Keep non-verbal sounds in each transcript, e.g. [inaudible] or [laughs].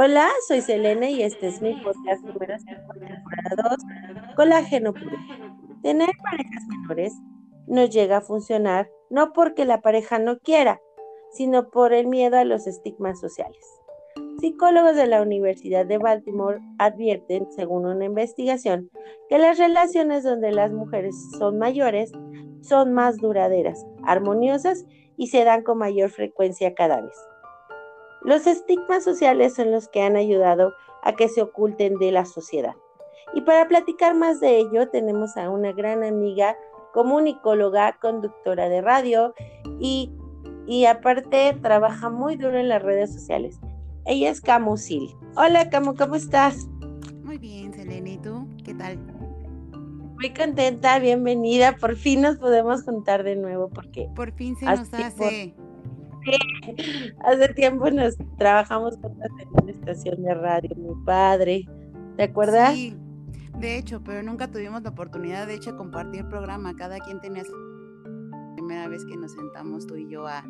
Hola, soy Selena y este es mi podcast número 5, temporada 2, Colágeno Puro. Tener parejas menores no llega a funcionar no porque la pareja no quiera, sino por el miedo a los estigmas sociales. Psicólogos de la Universidad de Baltimore advierten, según una investigación, que las relaciones donde las mujeres son mayores son más duraderas, armoniosas y se dan con mayor frecuencia cada vez. Los estigmas sociales son los que han ayudado a que se oculten de la sociedad. Y para platicar más de ello tenemos a una gran amiga comunicóloga, conductora de radio y, aparte trabaja muy duro en las redes sociales. Ella es Camusil. Hola Camu, ¿cómo estás? Muy bien, Selena, ¿y tú? ¿Qué tal? Muy contenta, bienvenida. Por fin nos podemos juntar de nuevo porque... Por fin se nos hace... [laughs] Hace tiempo nos trabajamos juntas en una estación de radio, mi padre. ¿Te acuerdas? Sí, de hecho, pero nunca tuvimos la oportunidad de hecho de compartir programa. Cada quien tenía su primera vez que nos sentamos tú y yo a,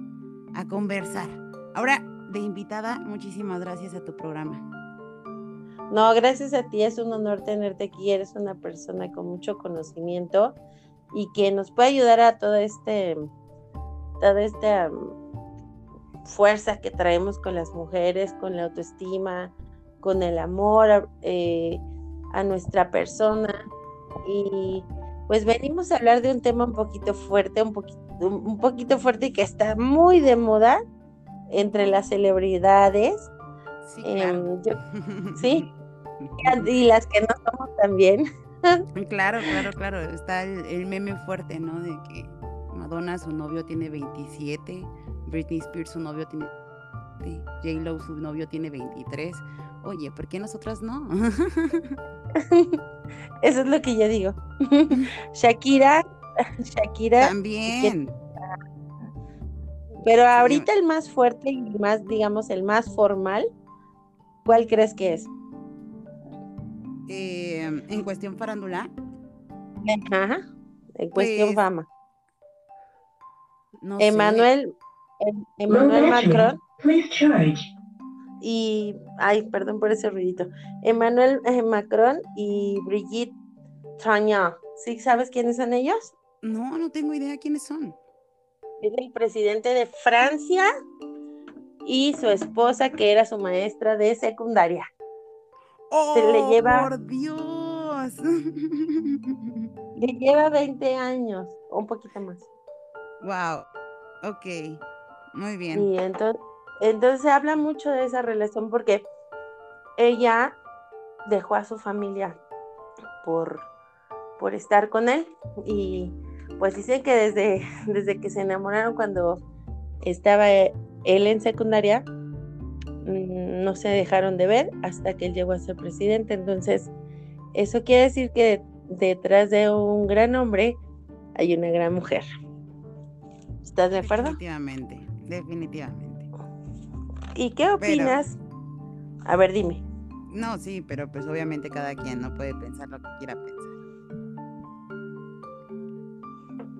a conversar. Ahora, de invitada, muchísimas gracias a tu programa. No, gracias a ti, es un honor tenerte aquí. Eres una persona con mucho conocimiento y que nos puede ayudar a todo este, todo este fuerza que traemos con las mujeres, con la autoestima, con el amor eh, a nuestra persona. Y pues venimos a hablar de un tema un poquito fuerte, un poquito, un poquito fuerte y que está muy de moda entre las celebridades. Sí, em, [laughs] sí, y las que no somos también. claro, claro, claro. Está el, el, meme fuerte, ¿no? De que Madonna, su novio, tiene 27, Britney Spears, su novio tiene J-Lo, su novio tiene 23. Oye, ¿por qué nosotras no? [laughs] Eso es lo que yo digo. [laughs] Shakira, Shakira. También. Pero ahorita el más fuerte y más, digamos, el más formal, ¿cuál crees que es? Eh, en cuestión farándula. Ajá, en cuestión pues, fama. Emmanuel, Emmanuel Macron. Y, ay, perdón por ese ruidito. Emmanuel eh, Macron y Brigitte Tanya. ¿Sí sabes quiénes son ellos? No, no tengo idea quiénes son. Es el presidente de Francia y su esposa, que era su maestra de secundaria. ¡Oh, Se le lleva, por Dios! Le lleva 20 años, o un poquito más. Wow, ok, muy bien. Y entonces, entonces se habla mucho de esa relación porque ella dejó a su familia por, por estar con él y pues dicen que desde, [laughs] desde que se enamoraron cuando estaba él en secundaria, mm, no se dejaron de ver hasta que él llegó a ser presidente. Entonces, eso quiere decir que detrás de un gran hombre hay una gran mujer. ¿Estás de acuerdo? Definitivamente, definitivamente. ¿Y qué opinas? A ver, dime. No, sí, pero pues obviamente cada quien no puede pensar lo que quiera pensar.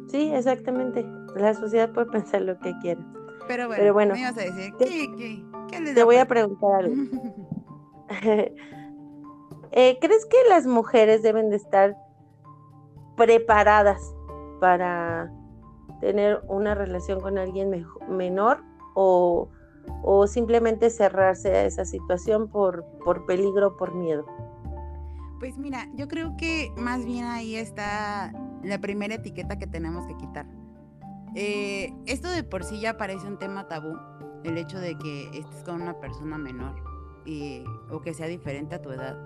Sí, exactamente. La sociedad puede pensar lo que quiera. Pero bueno, me ibas a decir, ¿qué, qué, qué Te voy a preguntar algo. [laughs] [laughs] Eh, ¿Crees que las mujeres deben de estar preparadas para tener una relación con alguien menor o, simplemente cerrarse a esa situación por, por peligro, por miedo? Pues mira, yo creo que más bien ahí está la primera etiqueta que tenemos que quitar. Eh, esto de por sí ya parece un tema tabú, el hecho de que estés con una persona menor o que sea diferente a tu edad.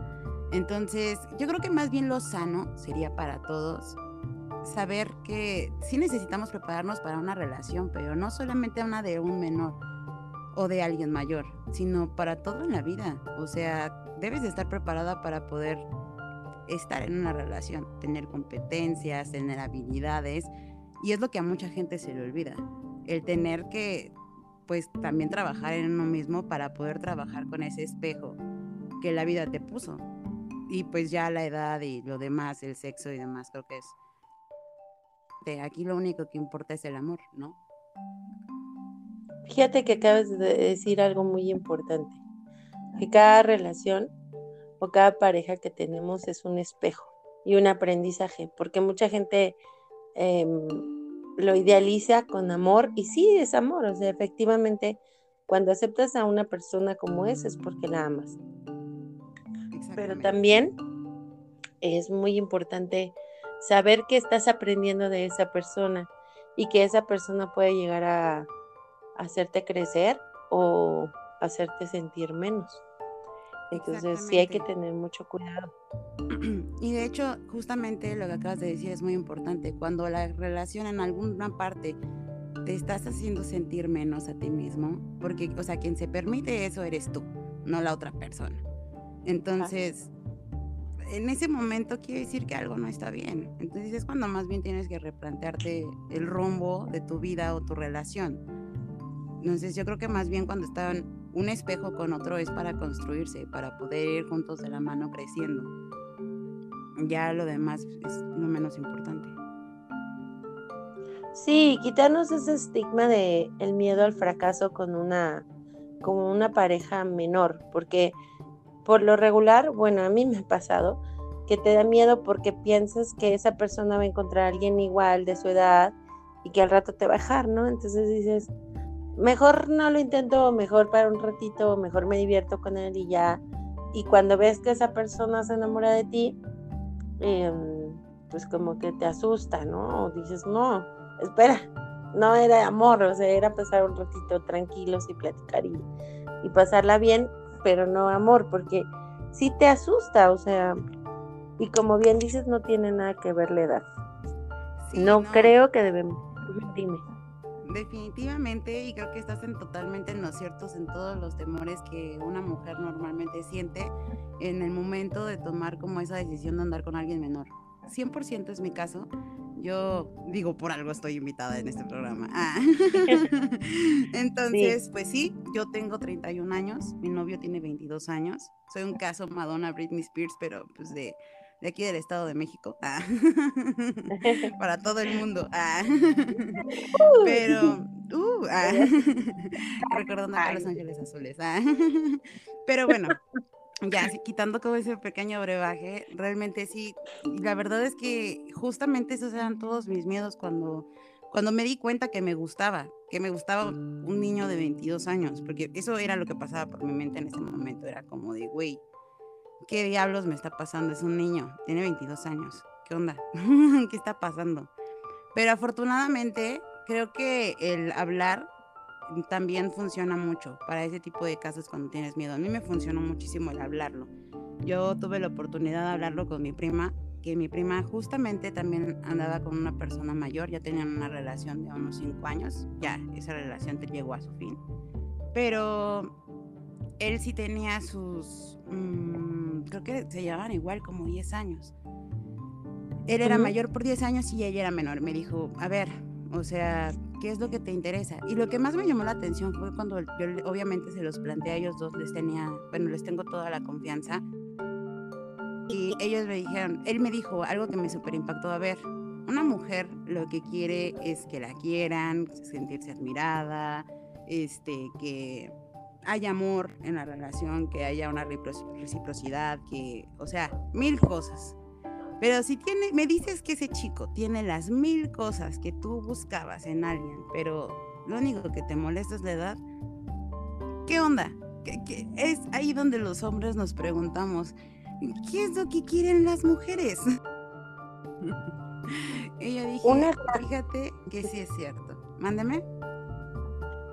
Entonces, yo creo que más bien lo sano sería para todos saber que sí necesitamos prepararnos para una relación, pero no solamente una de un menor o de alguien mayor, sino para todo en la vida. O sea, debes de estar preparada para poder estar en una relación, tener competencias, tener habilidades, y es lo que a mucha gente se le olvida, el tener que pues también trabajar en uno mismo para poder trabajar con ese espejo que la vida te puso. Y pues ya la edad y lo demás, el sexo y demás, creo que es aquí lo único que importa es el amor, ¿no? Fíjate que acabas de decir algo muy importante. que cada relación o cada pareja que tenemos es un espejo y un aprendizaje, porque mucha gente em, lo idealiza con amor y sí es amor, o sea, efectivamente cuando aceptas a una persona como es es porque la amas. Pero también es muy importante saber que estás aprendiendo de esa persona y que esa persona puede llegar a hacerte crecer o hacerte sentir menos. Entonces sí hay que tener mucho cuidado. [clears throat] Y de hecho, justamente lo que acabas de decir es muy importante. Cuando la relación en alguna parte te estás haciendo sentir menos a ti mismo, porque, o sea, quien se permite eso eres tú, no la otra persona. Entonces, en ese momento quiere decir que algo no está bien. Entonces es cuando más bien tienes que replantearte el rumbo de tu vida o tu relación. Entonces yo creo que más bien cuando están un espejo con otro es para construirse, para poder ir juntos de la mano creciendo. Ya lo demás es lo menos importante. Sí, quitarnos ese estigma de el miedo al fracaso con una como una pareja menor, porque por lo regular, bueno, a mí me ha pasado que te da miedo porque piensas que esa persona va a encontrar a alguien igual de su edad y que al rato te va a dejar, ¿no? Entonces dices, mejor no lo intento, mejor para un ratito, mejor me divierto con él y ya. Y cuando ves que esa persona se enamora de ti, em, pues como que te asusta, ¿no? O dices, no, espera, no era amor, o sea, era pasar un ratito tranquilos y platicar y, y pasarla bien, pero no amor, porque sí te asusta, o sea, y como bien dices, no tiene nada que ver la edad. no, creo que debemos. Dime. Definitivamente, y creo que estás en totalmente en los ciertos en todos los temores que una mujer normalmente siente en el momento de tomar como esa decisión de andar con alguien menor. 100% es mi caso. Yo digo, por algo estoy invitada en este programa. Ah. [laughs] [laughs] Entonces, pues sí, yo tengo 31 años, mi novio tiene 22 años. Soy un caso Madonna Britney Spears, pero pues de de aquí del Estado de México, ah. [laughs] para todo el mundo. Ah. Pero, uh, recordando a Los Ángeles Azules. Pero bueno, ya [laughs] quitando todo ese pequeño brebaje, realmente sí, la verdad es que justamente esos eran todos mis miedos cuando, cuando me di cuenta que me gustaba, que me gustaba un niño de 22 años, porque eso era lo que pasaba por mi mente en ese momento, era como de, güey, ¿qué diablos me está pasando? Es un niño, tiene 22 años. ¿Qué onda? [laughs] ¿Qué está pasando? Pero afortunadamente creo que el hablar también funciona mucho para ese tipo de casos cuando tienes miedo. A mí me funcionó muchísimo el hablarlo. Yo tuve la oportunidad de hablarlo con mi prima, que mi prima justamente también andaba con una persona mayor, ya tenían una relación de unos 5 años, ya esa relación te llegó a su fin. Pero él sí tenía sus... Mm, creo que se llevaban igual, como 10 años. Él era mayor por 10 años y ella era menor. Me dijo, a ver, o sea, ¿qué es lo que te interesa? Y lo que más me llamó la atención fue cuando yo obviamente se los planteé a ellos dos, les tenía, bueno, les tengo toda la confianza. Y ellos me dijeron, él me dijo algo que me super impactó, a ver, una mujer lo que quiere es que la quieran, sentirse admirada, este, que haya amor en la relación, que haya una reciprocidad, que, o sea, mil cosas. Pero si tiene, me dices que ese chico tiene las mil cosas que tú buscabas en alguien, pero lo único que te molesta es la edad, ¿qué onda? ¿Qué, es ahí donde los hombres nos preguntamos, ¿qué es lo que quieren las mujeres? [laughs] Ella dije, fíjate que sí es cierto. Mándeme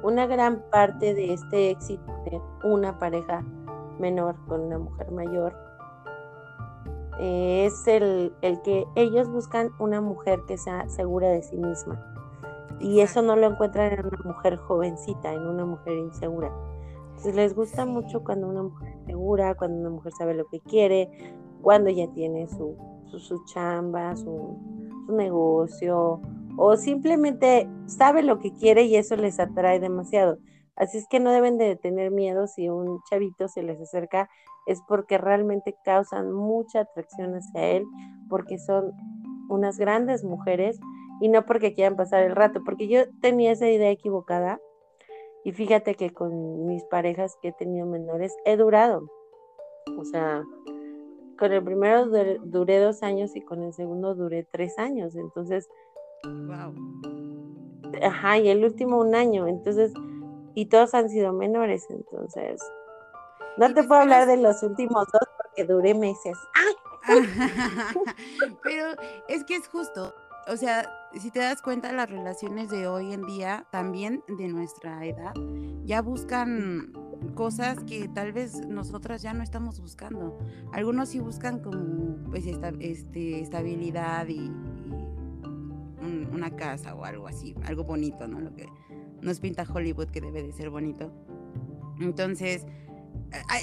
una gran parte de este éxito de una pareja menor con una mujer mayor es el, que ellos buscan una mujer que sea segura de sí misma. Y eso no lo encuentran en una mujer jovencita, en una mujer insegura. Entonces les gusta mucho cuando una mujer es segura, cuando una mujer sabe lo que quiere, cuando ya tiene su, su, chamba, su, su negocio, o simplemente sabe lo que quiere y eso les atrae demasiado. Así es que no deben de tener miedo si un chavito se les acerca, es porque realmente causan mucha atracción hacia él, porque son unas grandes mujeres y no porque quieran pasar el rato, porque yo tenía esa idea equivocada Y fíjate que con mis parejas que he tenido menores he durado. O sea, con el primero duré, dos años y con el segundo duré tres años. Entonces, wow. Ajá, y el último un año. Entonces, y todos han sido menores. Entonces, no te puedo hablar de los últimos dos porque duré meses. [laughs] Pero es que es justo. O sea, si te das cuenta, las relaciones de hoy en día, también de nuestra edad, ya buscan cosas que tal vez nosotras ya no estamos buscando. Algunos sí buscan como pues este, estabilidad y, una casa o algo así, algo bonito, ¿no? Lo que nos pinta Hollywood que debe de ser bonito. Entonces,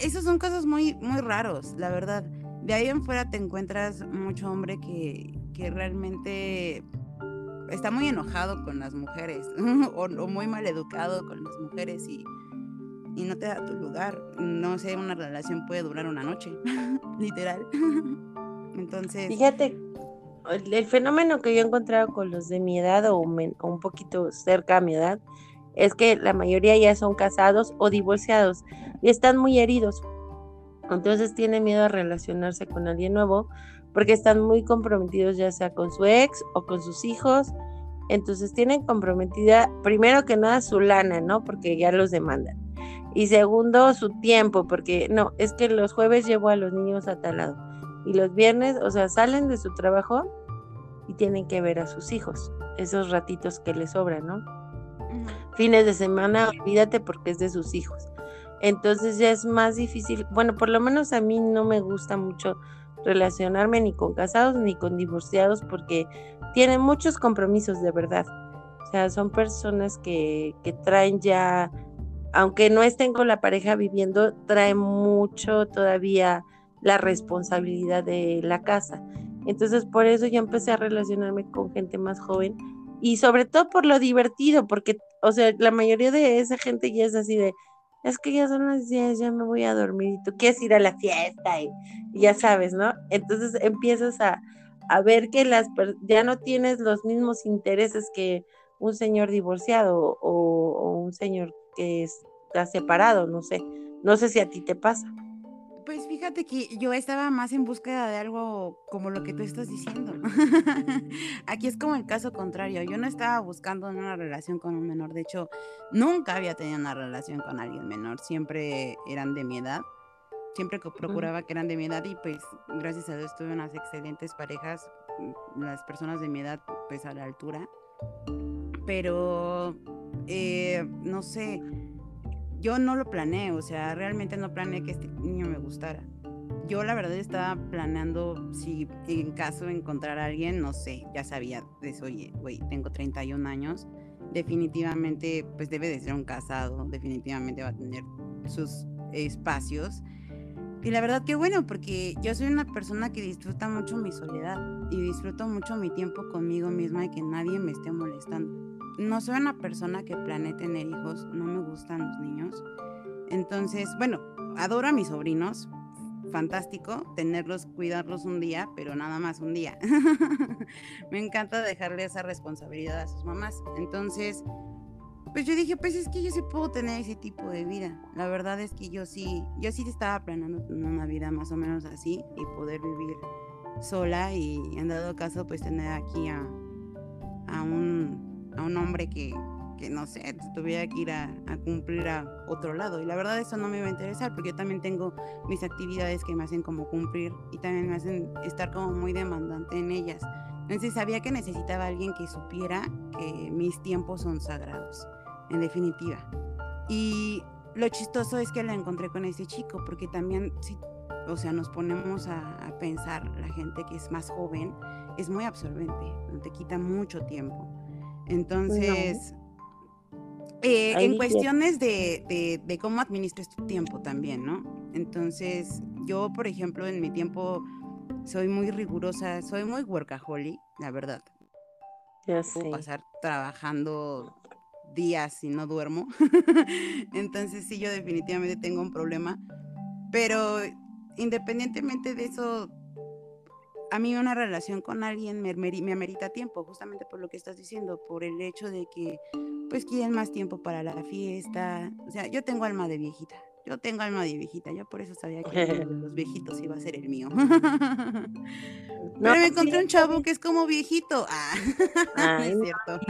esos son casos muy, muy raros, la verdad. De ahí en fuera te encuentras mucho hombre que, que realmente está muy enojado con las mujeres [laughs] o, muy mal educado con las mujeres y, y no te da tu lugar. No sé, una relación puede durar una noche, [laughs] literal. [laughs] Entonces... Fíjate, el fenómeno que yo he encontrado con los de mi edad o, un poquito cerca a mi edad es que la mayoría ya son casados o divorciados y están muy heridos. Entonces tienen miedo a relacionarse con alguien nuevo porque están muy comprometidos ya sea con su ex o con sus hijos. Entonces tienen comprometida primero que nada su lana, ¿no? Porque ya los demandan. Y segundo, su tiempo, porque no, es que los jueves llevo a los niños a tal lado. Y los viernes, o sea, salen de su trabajo y tienen que ver a sus hijos, esos ratitos que les sobran, ¿no? Fines de semana, olvídate porque es de sus hijos. Entonces ya es más difícil, bueno, por lo menos a mí no me gusta mucho relacionarme ni con casados ni con divorciados porque tienen muchos compromisos de verdad. O sea, son personas que, que traen ya aunque no estén con la pareja viviendo, trae mucho todavía la responsabilidad de la casa. Entonces, por eso yo empecé a relacionarme con gente más joven y sobre todo por lo divertido, porque, o sea, la mayoría de esa gente ya es así de, es que ya son las 10, ya me voy a dormir y tú quieres ir a la fiesta y, ya sabes, ¿no? Entonces empiezas a, a ver que las ya no tienes los mismos intereses que un señor divorciado o un señor que está separado, no sé. No sé si a ti te pasa. Pues fíjate que yo estaba más en búsqueda de algo como lo que tú estás diciendo. [laughs] Aquí es como el caso contrario. Yo no estaba buscando una relación con un menor. De hecho, nunca había tenido una relación con alguien menor. Siempre eran de mi edad. Siempre procuraba que eran de mi edad y pues gracias a Dios tuve unas excelentes parejas. Las personas de mi edad pues a la altura. Pero eh, no sé, yo no lo planeé, o sea, realmente no planeé que este niño me gustara. Yo la verdad estaba planeando si en caso de encontrar a alguien, no sé, ya sabía eso, oye, güey, tengo 31 años, definitivamente pues debe de ser un casado, definitivamente va a tener sus espacios. Y la verdad que bueno, porque yo soy una persona que disfruta mucho mi soledad y disfruto mucho mi tiempo conmigo misma y que nadie me esté molestando no soy una persona que planee tener hijos, no me gustan los niños. Entonces, bueno, adoro a mis sobrinos, fantástico tenerlos, cuidarlos un día, pero nada más un día. [laughs] me encanta dejarle esa responsabilidad a sus mamás. Entonces, pues yo dije, pues es que yo sí puedo tener ese tipo de vida. La verdad es que yo sí, yo sí estaba planeando una vida más o menos así y poder vivir sola y en dado caso pues tener aquí a, a un a un hombre que, que no sé, tuviera que ir a, cumplir a otro lado. Y la verdad eso no me iba a interesar porque yo también tengo mis actividades que me hacen como cumplir y también me hacen estar como muy demandante en ellas. Entonces sabía que necesitaba alguien que supiera que mis tiempos son sagrados, en definitiva. Y lo chistoso es que la encontré con ese chico porque también, si, o sea, nos ponemos a, a pensar, la gente que es más joven es muy absorbente, te quita mucho tiempo. Entonces, eh, en cuestiones de, de, cómo administras tu tiempo también, ¿no? Entonces, yo, por ejemplo, en mi tiempo soy muy rigurosa, soy muy workaholic, la verdad. Ya sé. Puedo pasar trabajando días y no duermo. [laughs] Entonces, sí, yo definitivamente tengo un problema. Pero independientemente de eso, a mí una relación con alguien me, me, amerita tiempo, justamente por lo que estás diciendo, por el hecho de que pues quieren más tiempo para la fiesta. O sea, yo tengo alma de viejita. Yo tengo alma de viejita, yo por eso sabía que los viejitos iba a ser el mío. [laughs] Pero me encontré un chavo que es como viejito. [laughs] Ah, es cierto.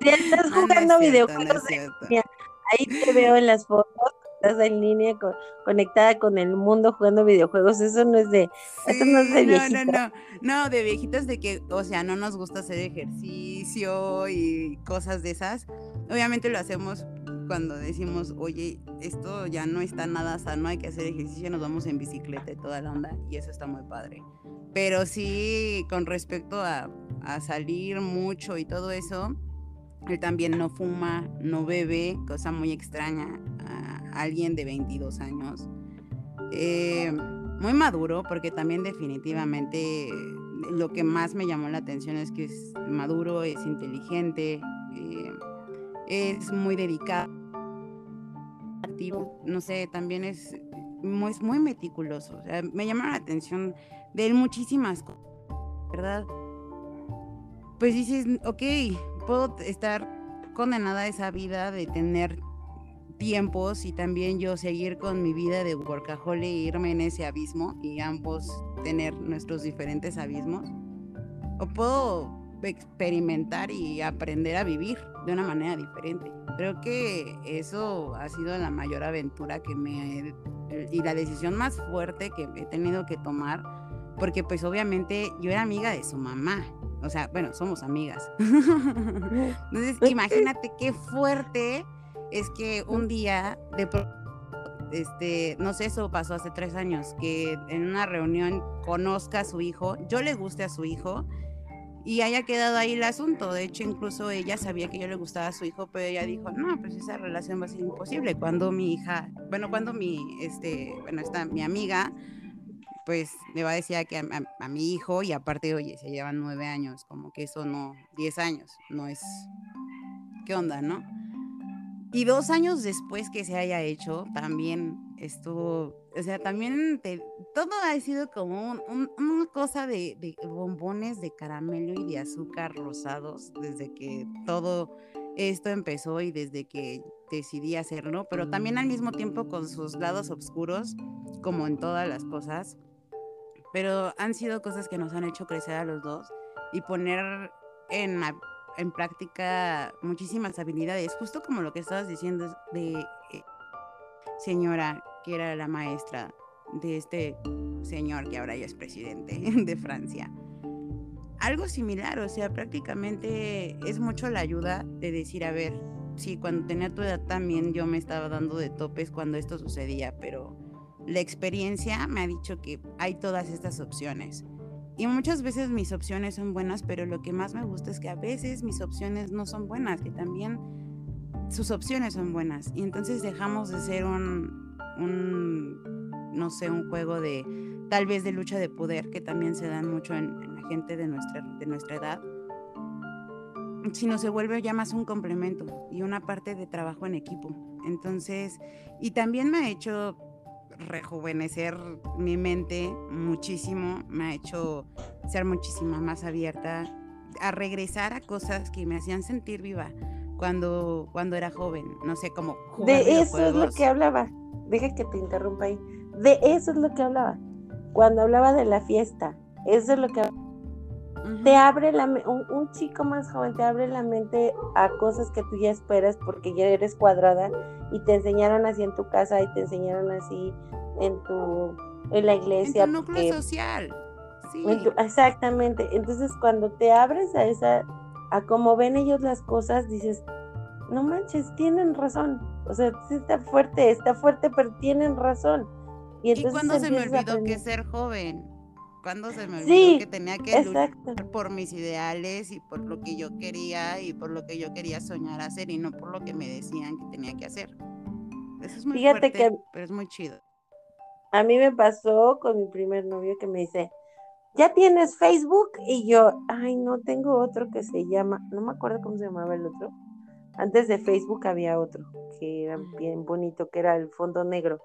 Si estás [laughs] jugando videojuegos, ahí te veo en las fotos estás en línea conectada con el mundo jugando videojuegos, eso no es de, eso no es de No, no, no, no, de viejitos de que, o sea, no nos gusta hacer ejercicio y cosas de esas. Obviamente lo hacemos cuando decimos, oye, esto ya no está nada sano, hay que hacer ejercicio, nos vamos en bicicleta y toda la onda, y eso está muy padre. Pero sí, con respecto a, a salir mucho y todo eso, él también no fuma, no bebe, cosa muy extraña a alguien de 22 años. Eh, muy maduro, porque también definitivamente lo que más me llamó la atención es que es maduro, es inteligente, eh, es muy dedicado, activo, no sé, también es muy, meticuloso. me llama la atención de él muchísimas cosas, ¿verdad? Pues dices, ok, puedo estar condenada a esa vida de tener tiempos y también yo seguir con mi vida de workaholic e irme en ese abismo y ambos tener nuestros diferentes abismos. O puedo experimentar y aprender a vivir de una manera diferente. Creo que eso ha sido la mayor aventura que me y la decisión más fuerte que he tenido que tomar porque pues obviamente yo era amiga de su mamá o sea, bueno, somos amigas. Entonces, imagínate qué fuerte es que un día de este, no sé, eso pasó hace tres años, que en una reunión conozca a su hijo, yo le guste a su hijo y haya quedado ahí el asunto. De hecho, incluso ella sabía que yo le gustaba a su hijo, pero ella dijo, no, pues esa relación va a ser imposible. Cuando mi hija, bueno, cuando mi, este, bueno, está mi amiga pues me va a decir que a, mi hijo y aparte, oye, se llevan nueve años, como que eso no, diez años, no es, ¿qué onda, no? Y dos años después que se haya hecho, también estuvo, o sea, también todo ha sido como una cosa de, de, bombones de caramelo y de azúcar rosados desde que todo esto empezó y desde que decidí hacerlo, pero también al mismo tiempo con sus lados oscuros, como en todas las cosas pero han sido cosas que nos han hecho crecer a los dos y poner en, en práctica muchísimas habilidades, justo como lo que estabas diciendo de eh, señora que era la maestra de este señor que ahora ya es presidente [laughs] de Francia. Algo similar, o sea, prácticamente es mucho la ayuda de decir, a ver, sí, cuando tenía tu edad también yo me estaba dando de topes cuando esto sucedía, pero la experiencia me ha dicho que hay todas estas opciones. Y muchas veces mis opciones son buenas, pero lo que más me gusta es que a veces mis opciones no son buenas, que también sus opciones son buenas. Y entonces dejamos de ser un, no sé, un juego de tal vez de lucha de poder, que también se dan mucho en, la gente de nuestra, de nuestra edad, sino se vuelve ya más un complemento y una parte de trabajo en equipo. Entonces, y también me ha hecho rejuvenecer mi mente muchísimo, me ha hecho ser muchísimo más abierta, a regresar a cosas que me hacían sentir viva cuando, cuando era joven, no sé, cómo... De eso es lo que hablaba, deja que te interrumpa ahí, de eso es lo que hablaba, cuando hablaba de la fiesta, eso es lo que te abre la un, un, chico más joven te abre la mente a cosas que tú ya esperas porque ya eres cuadrada y te enseñaron así en tu casa y te enseñaron así en tu en la iglesia. En tu núcleo social. Sí. exactamente. Entonces cuando te abres a esa a cómo ven ellos las cosas, dices, no manches, tienen razón. O sea, sí está fuerte, está fuerte, pero tienen razón. Y, entonces ¿Y cuando se me olvidó que ser joven? Cuando se me olvidó que tenía que luchar por mis ideales y por lo que yo quería y por lo que yo quería soñar hacer y no por lo que me decían que tenía que hacer. Eso es muy Fíjate fuerte, que pero es muy chido. A mí me pasó con mi primer novio que me dice, ¿ya tienes Facebook? Y yo, ay, no tengo otro que se llama, no me acuerdo cómo se llamaba el otro. Antes de Facebook había otro que era bien bonito, que era el fondo negro.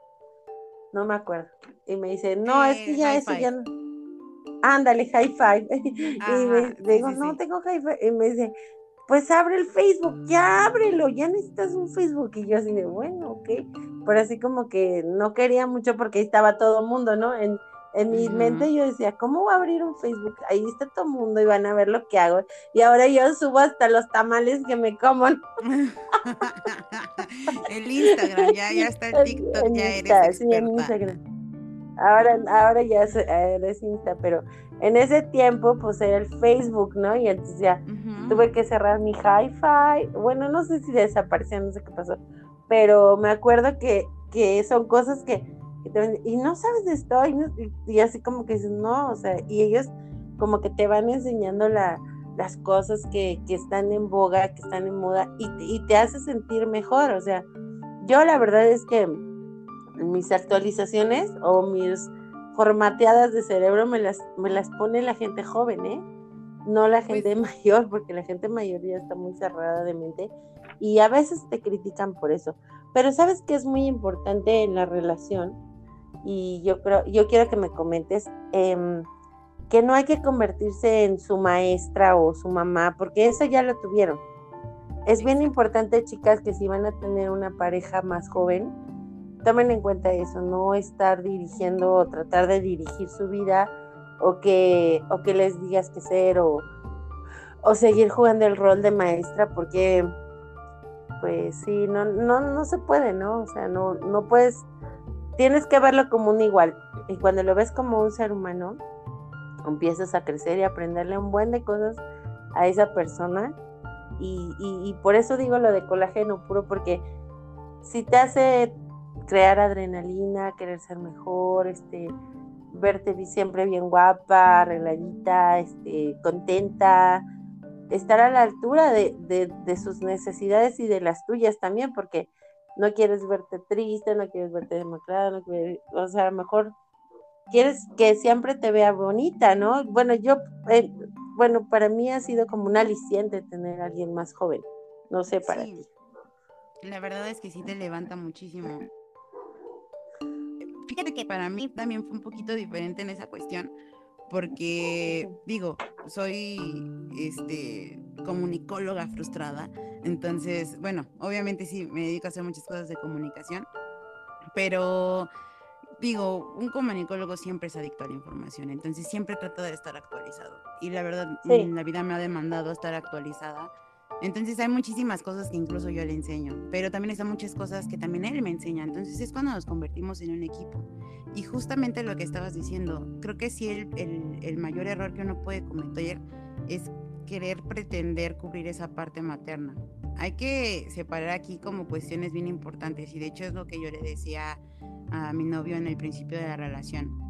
No me acuerdo. Y me dice, no, es que ya eso ya no ándale, high five. [laughs] y me digo, no tengo high five. Y me dice, pues abre el Facebook, ya ábrelo, ya necesitas un Facebook. Y yo así de, bueno, ok. Pero así como que no quería mucho porque ahí estaba todo el mundo, ¿no? En, en mi mente yo decía, ¿cómo voy a abrir un Facebook? Ahí está todo el mundo y van a ver lo que hago. Y ahora yo subo hasta los tamales que me como. [laughs] el Instagram, ya, ya está el [laughs] TikTok, ya eres experta. Ahora, ahora ya eres Insta, pero en ese tiempo pues era el Facebook, ¿no? Y entonces ya tuve que cerrar mi hi-fi. Bueno, no sé si desapareció, no sé qué pasó, pero me acuerdo que, que son cosas que, y no sabes de esto, y, así como que dices, no, o sea, y ellos como que te van enseñando la, las cosas que, que, están en boga, que están en moda, y, y te hace sentir mejor, o sea, yo la verdad es que mis actualizaciones o mis formateadas de cerebro me las, me las pone la gente joven, ¿eh? No la pues gente [laughs] mayor, porque la gente mayor ya está muy cerrada de mente y a veces te critican por eso. Pero sabes que es muy importante en la relación y yo creo, yo quiero que me comentes em, que no hay que convertirse en su maestra o su mamá, porque eso ya lo tuvieron. Es bien importante, chicas, que si van a tener una pareja más joven, tomen en cuenta eso, no estar dirigiendo o tratar de dirigir su vida o que, o que les digas qué ser o, o seguir jugando el rol de maestra porque pues sí, no, no, no se puede, ¿no? O sea, no, no puedes, tienes que verlo como un igual. Y cuando lo ves como un ser humano, empiezas a crecer y aprenderle un buen de cosas a esa persona. Y, y, y por eso digo lo de colágeno puro, porque si te hace crear adrenalina, querer ser mejor, este, verte siempre bien guapa, arregladita, este, contenta, estar a la altura de, de, sus necesidades y de las tuyas también, porque no quieres verte triste, no quieres verte demacrada, no quieres, o sea, a lo mejor quieres que siempre te vea bonita, ¿no? Bueno, yo, eh, bueno, para mí ha sido como un aliciente tener a alguien más joven, no sé para ti. La verdad es que sí te levanta muchísimo. Fíjate que para mí también fue un poquito diferente en esa cuestión, porque digo, soy este comunicóloga frustrada, entonces, bueno, obviamente sí me dedico a hacer muchas cosas de comunicación, pero digo, un comunicólogo siempre es adicto a la información, entonces siempre trata de estar actualizado. Y la verdad, la vida me ha demandado estar actualizada entonces hay muchísimas cosas que incluso yo le enseño, pero también hay muchas cosas que también él me enseña. Entonces es cuando nos convertimos en un equipo. Y justamente lo que estabas diciendo, creo que sí el, el, el mayor error que uno puede cometer es querer pretender cubrir esa parte materna. Hay que separar aquí como cuestiones bien importantes y de hecho es lo que yo le decía a mi novio en el principio de la relación.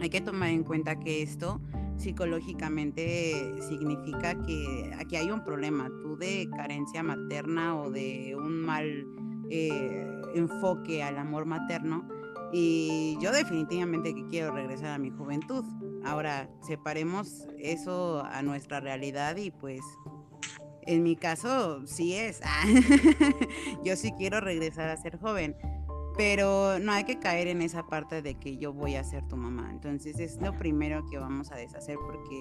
Hay que tomar en cuenta que esto psicológicamente significa que aquí hay un problema, tú de carencia materna o de un mal eh, enfoque al amor materno. Y yo definitivamente que quiero regresar a mi juventud. Ahora, separemos eso a nuestra realidad y pues en mi caso sí es. [laughs] yo sí quiero regresar a ser joven pero no hay que caer en esa parte de que yo voy a ser tu mamá. Entonces es lo primero que vamos a deshacer porque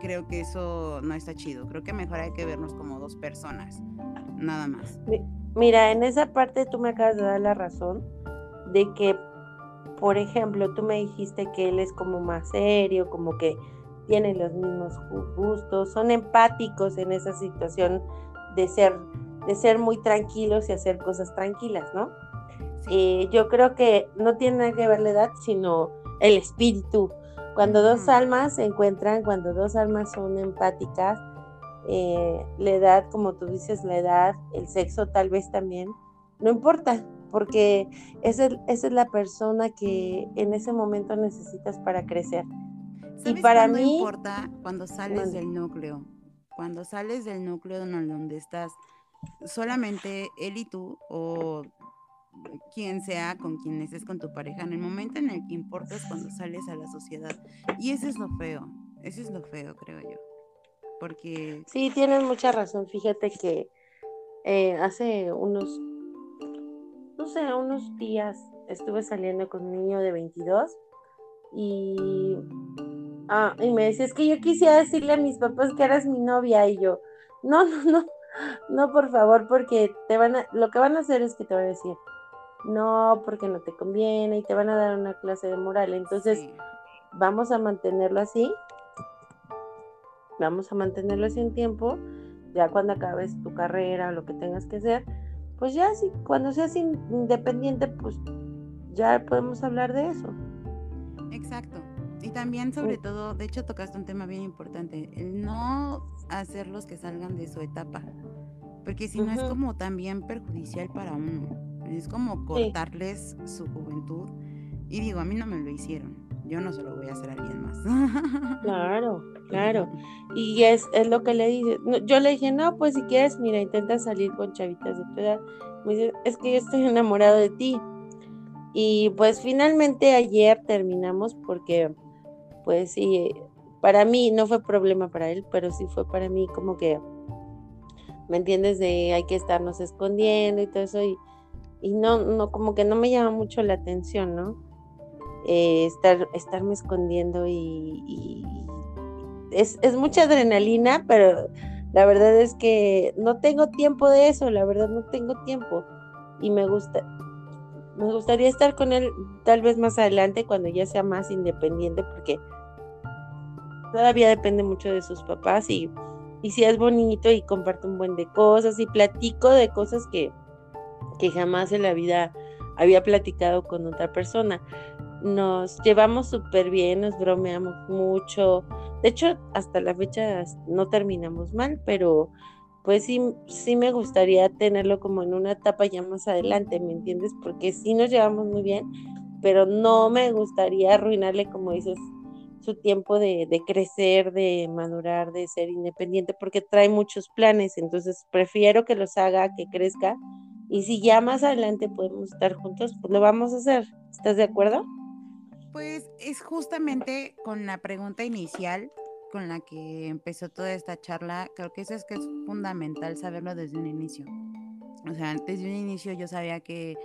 creo que eso no está chido. Creo que mejor hay que vernos como dos personas, nada más. Mira, en esa parte tú me acabas de dar la razón de que, por ejemplo, tú me dijiste que él es como más serio, como que tiene los mismos gustos, son empáticos en esa situación de ser, de ser muy tranquilos y hacer cosas tranquilas, ¿no? Eh, yo creo que no tiene nada que ver la edad, sino el espíritu. Cuando dos almas se encuentran, cuando dos almas son empáticas, eh, la edad, como tú dices, la edad, el sexo tal vez también, no importa, porque esa, esa es la persona que en ese momento necesitas para crecer. Y para mí... No importa cuando sales del núcleo, cuando sales del núcleo donde estás solamente él y tú, o quien sea con quien estés con tu pareja, en el momento en el que importa es cuando sales a la sociedad. Y eso es lo feo, eso es lo feo, creo yo. Porque... Sí, tienes mucha razón. Fíjate que eh, hace unos, no sé, unos días estuve saliendo con un niño de 22 y, ah, y me decía, es que yo quisiera decirle a mis papás que eras mi novia y yo, no, no, no, no, por favor, porque te van a, lo que van a hacer es que te van a decir, no, porque no te conviene y te van a dar una clase de moral. Entonces, vamos a mantenerlo así, vamos a mantenerlo así un tiempo, ya cuando acabes tu carrera, lo que tengas que hacer, pues ya sí, cuando seas independiente, pues ya podemos hablar de eso. Exacto. Y también, sobre todo, de hecho, tocaste un tema bien importante, el no hacerlos que salgan de su etapa, porque si no es como también perjudicial para uno, es como cortarles su juventud. Y digo, a mí no me lo hicieron, yo no se lo voy a hacer a alguien más. Claro, [laughs] claro. Y es, es lo que le dije. Yo le dije, no, pues si quieres, mira, intenta salir con chavitas de tu edad. Me dice, es que yo estoy [laughs] enamorado de ti. Y pues finalmente ayer terminamos porque, pues sí, para mí no fue problema para él, pero sí fue para mí como que, ¿me entiendes? De hay que estarnos escondiendo y todo eso. Y, y no, no, como que no me llama mucho la atención, ¿no? Eh, estar, estarme escondiendo y, es, es, mucha adrenalina, pero la verdad es que no tengo tiempo de eso, la verdad no tengo tiempo y me gusta, me gustaría estar con él tal vez más adelante cuando ya sea más independiente porque todavía depende mucho de sus papás y, y si es bonito y comparte un buen de cosas y platico de cosas que, que jamás en la vida había platicado con otra persona nos llevamos súper bien, nos bromeamos mucho. De hecho, hasta la fecha no terminamos mal, pero pues sí, sí me gustaría tenerlo como en una etapa ya más adelante, ¿me entiendes? Porque sí nos llevamos muy bien, pero no me gustaría arruinarle, como dices, su tiempo de, de crecer, de madurar, de ser independiente, porque trae muchos planes, entonces prefiero que los haga, que crezca, y si ya más adelante podemos estar juntos, pues lo vamos a hacer. ¿Estás de acuerdo? Pues es justamente con la pregunta inicial con la que empezó toda esta charla, creo que eso es que es fundamental saberlo desde un inicio. O sea, desde un inicio yo sabía que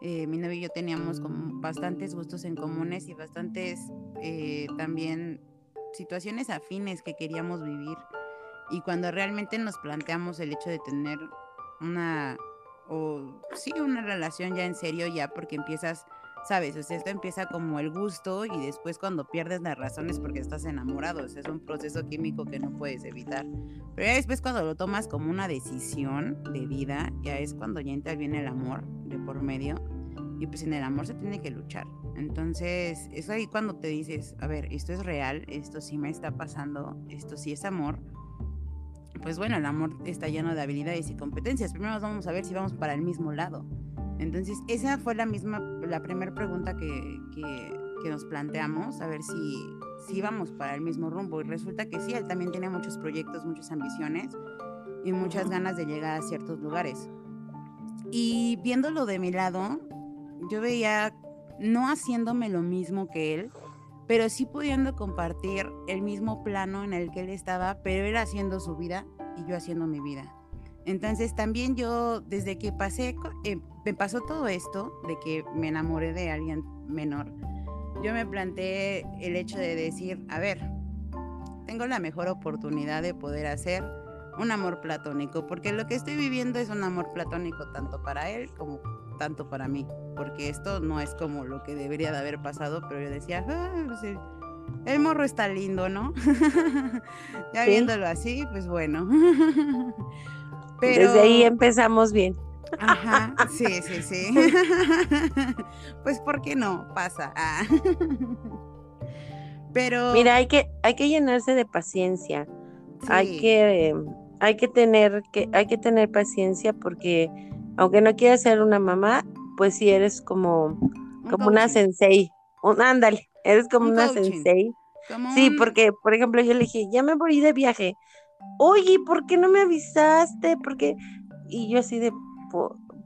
eh, mi novio y yo teníamos como bastantes gustos en comunes y bastantes eh, también situaciones afines que queríamos vivir. Y cuando realmente nos planteamos el hecho de tener una, o sí, una relación ya en serio, ya porque empiezas ¿sabes? O esto empieza como el gusto y después cuando pierdes las razones porque estás enamorado, es un proceso químico que no puedes evitar. Pero ya después cuando lo tomas como una decisión de vida, ya es cuando ya entra bien el amor de por medio y pues en el amor se tiene que luchar. Entonces, es ahí cuando te dices, a ver, esto es real, esto sí me está pasando, esto sí es amor. Pues bueno, el amor está lleno de habilidades y competencias. Primero vamos a ver si vamos para el mismo lado. Entonces, esa fue la misma, la primera pregunta que, nos planteamos, a ver si, si íbamos para el mismo rumbo. Y resulta que sí, él también tiene muchos proyectos, muchas ambiciones y muchas ganas de llegar a ciertos lugares. Y viéndolo de mi lado, yo veía no haciéndome lo mismo que él, pero sí pudiendo compartir el mismo plano en el que él estaba, pero él haciendo su vida y yo haciendo mi vida. Entonces también yo, desde que pasé, eh, me pasó todo esto, de que me enamoré de alguien menor, yo me planteé el hecho de decir, a ver, tengo la mejor oportunidad de poder hacer un amor platónico, porque lo que estoy viviendo es un amor platónico tanto para él como tanto para mí, porque esto no es como lo que debería de haber pasado, pero yo decía, ah, pues, el morro está lindo, ¿no? [laughs] ya viéndolo así, pues bueno. [laughs] Desde ahí empezamos bien. Ajá, [laughs] sí, sí, sí. pues, ¿por qué no? Pasa. Ah. Pero. Mira, hay que, hay que llenarse de paciencia. Hay que, hay que tener, que, hay que tener paciencia porque aunque no quieras ser una mamá, pues si eres como, como una sensei. Un, ándale, eres como una sensei. sí, porque, por ejemplo, yo le dije, ya me voy de viaje oye, ¿por qué no me avisaste? Porque, y yo así de,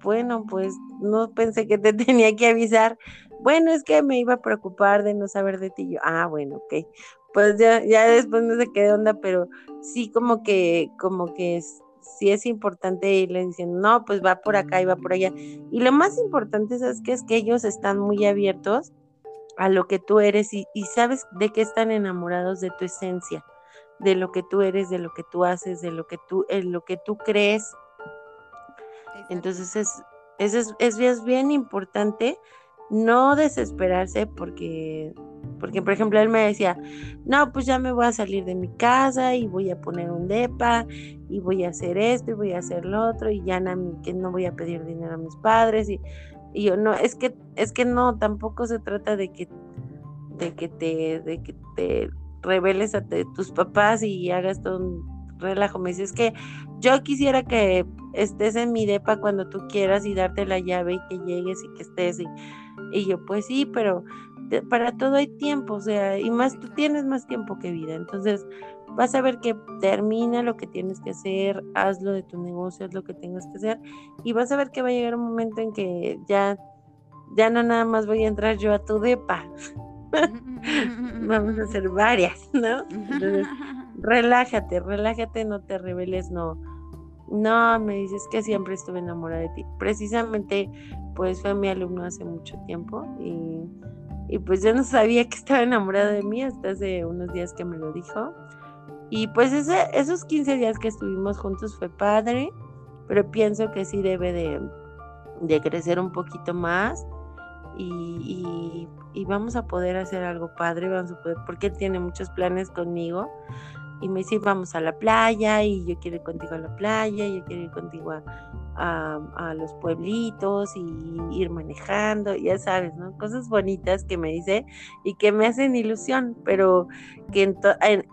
bueno, pues no pensé que te [laughs] tenía que avisar. Bueno, es que me iba a preocupar de no saber de ti. Yo, ah, bueno, ok. Pues ya, ya después no sé qué onda, pero sí como que, como que es, sí es importante irle diciendo, no, pues va por acá y va por allá. Y lo más importante es que es que ellos están muy abiertos a lo que tú eres y, y sabes de qué están enamorados de tu esencia de lo que tú eres, de lo que tú haces, de lo que tú, en lo que tú crees. Entonces es, es, es, bien importante no desesperarse porque, porque, por ejemplo, él me decía, no, pues ya me voy a salir de mi casa y voy a poner un DEPA y voy a hacer esto y voy a hacer lo otro y ya no, que no voy a pedir dinero a mis padres y, y yo no, es que, es que no, tampoco se trata de que, de que te, de que te reveles a tus papás y hagas todo un relajo. Me dice, es que yo quisiera que estés en mi depa cuando tú quieras y darte la llave y que llegues y que estés. Y, y yo, pues sí, pero para todo hay tiempo, o sea, y más tú tienes más tiempo que vida. Entonces, vas a ver que termina lo que tienes que hacer, hazlo de tu negocio, haz lo que tengas que hacer, y vas a ver que va a llegar un momento en que ya, ya no nada más voy a entrar yo a tu depa. [laughs] Vamos a hacer varias, ¿no? Entonces, relájate, relájate, no te reveles, no. No, me dices que siempre estuve enamorada de ti. Precisamente, pues fue mi alumno hace mucho tiempo y, y pues yo no sabía que estaba enamorada de mí hasta hace unos días que me lo dijo. Y pues ese, esos 15 días que estuvimos juntos fue padre, pero pienso que sí debe de, de crecer un poquito más y, vamos a poder hacer algo padre, vamos a poder, porque él tiene muchos planes conmigo y me dice vamos a la playa y yo quiero ir contigo a la playa, yo quiero ir contigo a, los pueblitos y ir manejando, ya sabes, ¿no? Cosas bonitas que me dice y que me hacen ilusión, pero que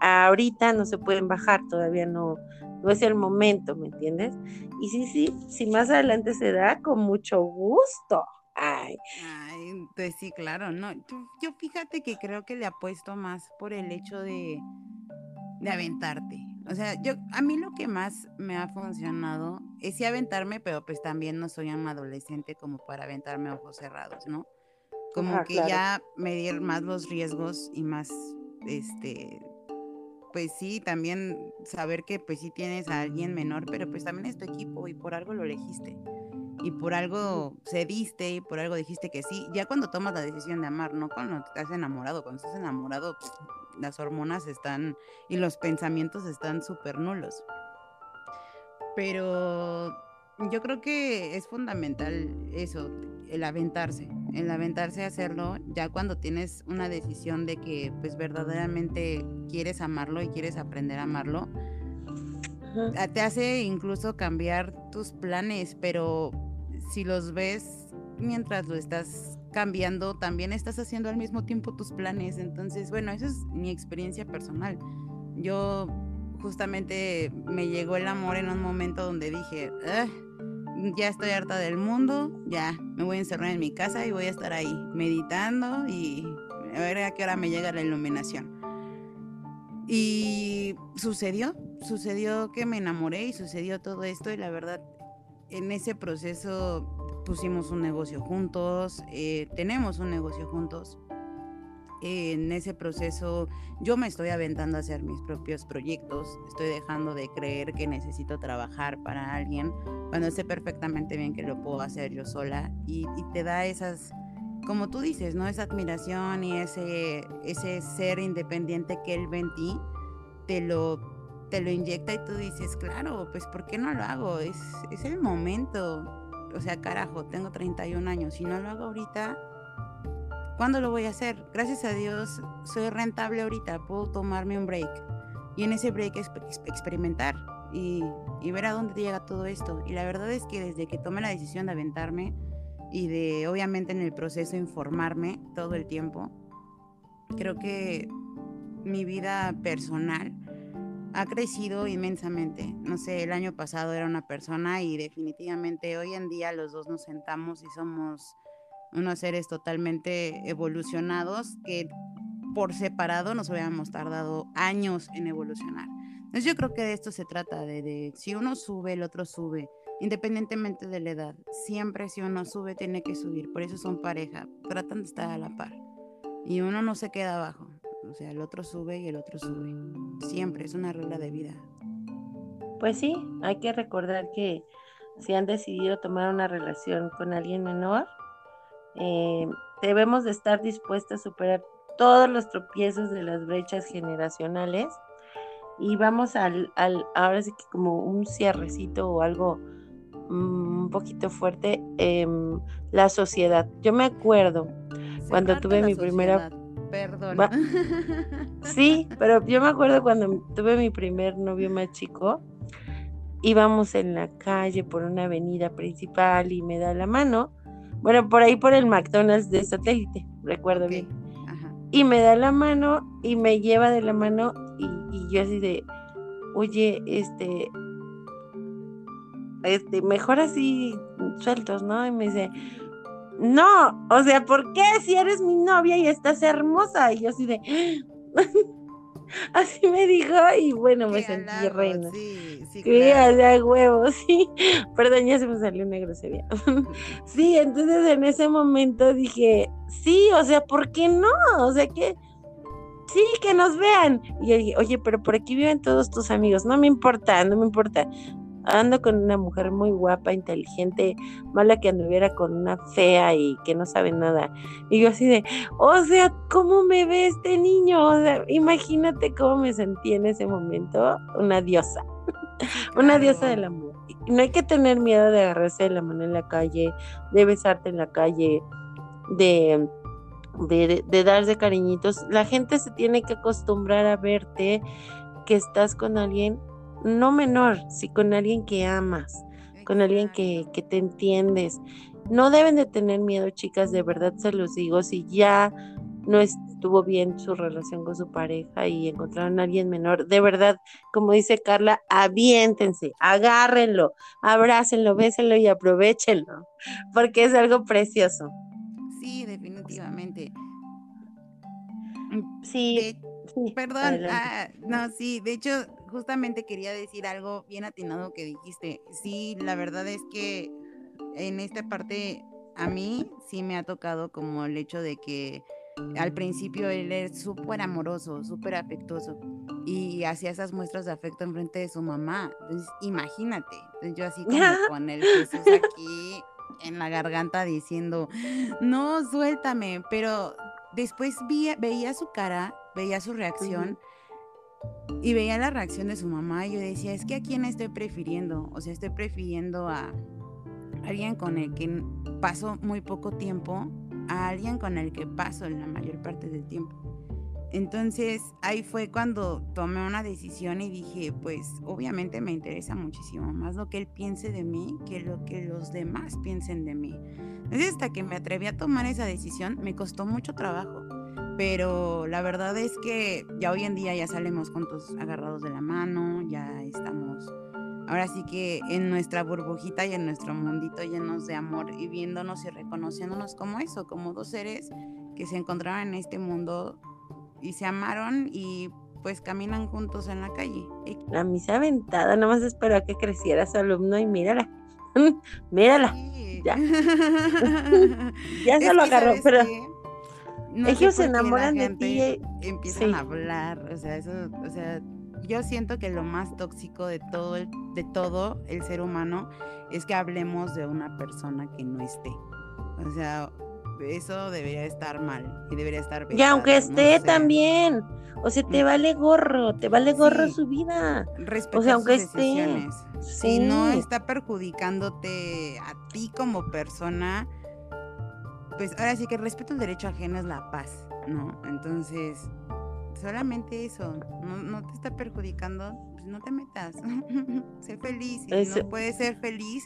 ahorita no se pueden bajar, todavía no, no es el momento, ¿me entiendes? Y sí, sí, si más adelante se da, con mucho gusto. Ay. Ay, pues sí, claro, no. Yo, fíjate que creo que le apuesto más por el hecho de, de aventarte. O sea, yo, a mí lo que más me ha funcionado es sí aventarme, pero pues también no soy un adolescente como para aventarme ojos cerrados, ¿no? Como que ya medir más los riesgos y más, este, pues sí, también saber que pues sí tienes a alguien menor, pero pues también es tu equipo y por algo lo elegiste y por algo cediste y por algo dijiste que sí, ya cuando tomas la decisión de amar, no cuando estás enamorado, cuando estás enamorado las hormonas están y los pensamientos están súper nulos. Pero yo creo que es fundamental eso, el aventarse, el aventarse a hacerlo ya cuando tienes una decisión de que pues verdaderamente quieres amarlo y quieres aprender a amarlo. Te hace incluso cambiar tus planes, pero si los ves mientras lo estás cambiando, también estás haciendo al mismo tiempo tus planes. Entonces, bueno, esa es mi experiencia personal. Yo justamente me llegó el amor en un momento donde dije, ya estoy harta del mundo, ya me voy a encerrar en mi casa y voy a estar ahí meditando y a ver a qué hora me llega la iluminación. Y sucedió, sucedió que me enamoré y sucedió todo esto y la verdad en ese proceso pusimos un negocio juntos, eh, tenemos un negocio juntos. en ese proceso yo me estoy aventando a hacer mis propios proyectos, estoy dejando de creer que necesito trabajar para alguien cuando sé perfectamente bien que lo puedo hacer yo sola y, te da esas, como tú dices, ¿no? Esa admiración y ese, ese ser independiente que él ve en ti, te lo te lo inyecta y tú dices, claro, pues ¿por qué no lo hago? Es, es el momento. O sea, carajo, tengo 31 años. Si no lo hago ahorita, ¿cuándo lo voy a hacer? Gracias a Dios, soy rentable ahorita, puedo tomarme un break. Y en ese break experimentar y, y ver a dónde llega todo esto. Y la verdad es que desde que tomé la decisión de aventarme y de, obviamente, en el proceso informarme todo el tiempo, creo que mi vida personal ha crecido inmensamente. No sé, el año pasado era una persona y definitivamente hoy en día los dos nos sentamos y somos unos seres totalmente evolucionados que por separado nos hubiéramos tardado años en evolucionar. Entonces yo creo que de esto se trata, de, de si uno sube, el otro sube, independientemente de la edad. Siempre si uno sube, tiene que subir. Por eso son pareja, tratan de estar a la par. Y uno no se queda abajo. O sea, el otro sube y el otro sube. Siempre es una regla de vida. Pues sí, hay que recordar que si han decidido tomar una relación con alguien menor, eh, debemos de estar dispuestos a superar todos los tropiezos de las brechas generacionales vamos al, al, ahora sí que como un cierrecito o algo mm, un poquito fuerte, em, la sociedad. Yo me acuerdo cuando tuve mi primera... Perdón. [laughs] Sí, pero yo me acuerdo cuando tuve mi primer novio más chico, íbamos en la calle por una avenida principal y me da la mano. Bueno, por ahí por el McDonald's de satélite, recuerdo bien. Y me da la mano y me lleva de la mano y, y yo así de, oye, este, este, mejor así sueltos, ¿no? Y me dice, no, o sea, ¿por qué si eres mi novia y estás hermosa? Y yo así de, [laughs] así me dijo y bueno, me sentí reina. Sí, sí, claro. huevo, [laughs] sí. Perdón, ya se me salió una grosería. [laughs] sí, entonces en ese momento dije, sí, o sea, ¿por qué no? O sea, que sí, que nos vean. Y yo dije, oye, pero por aquí viven todos tus amigos, no me importa, no me importa ando con una mujer muy guapa, inteligente, mala que anduviera con una fea y que no sabe nada. Y yo así de, o sea, ¿cómo me ve este niño? O sea, imagínate cómo me sentí en ese momento, una diosa, [laughs] una diosa del amor. No hay que tener miedo de agarrarse de la mano en la calle, de besarte en la calle, de de, de, darse cariñitos. La gente se tiene que acostumbrar a verte que estás con alguien no menor, si con alguien que amas, con alguien que, que te entiendes. No deben de tener miedo, chicas, de verdad se los digo, si ya no estuvo bien su relación con su pareja y encontraron a alguien menor, de verdad, como dice Carla, aviéntense, agárrenlo, abrácenlo, bésenlo y aprovechenlo, porque es algo precioso. Sí, definitivamente. Sí. perdón, ah, no, sí, de hecho, justamente quería decir algo bien atinado que dijiste. Sí, la verdad es que en esta parte a mí sí me ha tocado como el hecho de que al principio él es súper amoroso, súper afectuoso y hacía esas muestras de afecto en frente de su mamá. Entonces, imagínate, yo así como [laughs] con el Jesús aquí en la garganta diciendo, no, suéltame, pero después veía su cara, veía su reacción y veía la reacción de su mamá y yo decía, es que a quién estoy prefiriendo, o sea, estoy prefiriendo a alguien con el que paso muy poco tiempo a alguien con el que paso la mayor parte del tiempo. Entonces ahí fue cuando tomé una decisión y dije, pues obviamente me interesa muchísimo más lo que él piense de mí que lo que los demás piensen de mí. Entonces hasta que me atreví a tomar esa decisión me costó mucho trabajo pero la verdad es que ya hoy en día ya salimos juntos agarrados de la mano, ya estamos ahora sí que en nuestra burbujita y en nuestro mundito llenos de amor y viéndonos y reconociéndonos como eso, como dos seres que se encontraban en este mundo y se amaron y pues caminan juntos en la calle. La misa aventada, nomás espero a que creciera su alumno y mírala, [laughs] mírala, ya. [laughs] ya se lo agarró, pero ellos se enamoran de ti. Eh, empiezan a hablar, o sea, eso, o sea, yo siento que lo más tóxico de todo el, de todo el ser humano es que hablemos de una persona que no esté. O sea, eso debería estar mal y debería estar Y aunque esté también, o sea, te mm. vale gorro, te vale gorro su vida. o sea, aunque esté. Si no está perjudicándote a ti como persona, pues ahora sí que el respeto al derecho ajeno es la paz, ¿no? Entonces, solamente eso, no, te está perjudicando, pues no te metas, [laughs] sé feliz, si no puedes ser feliz,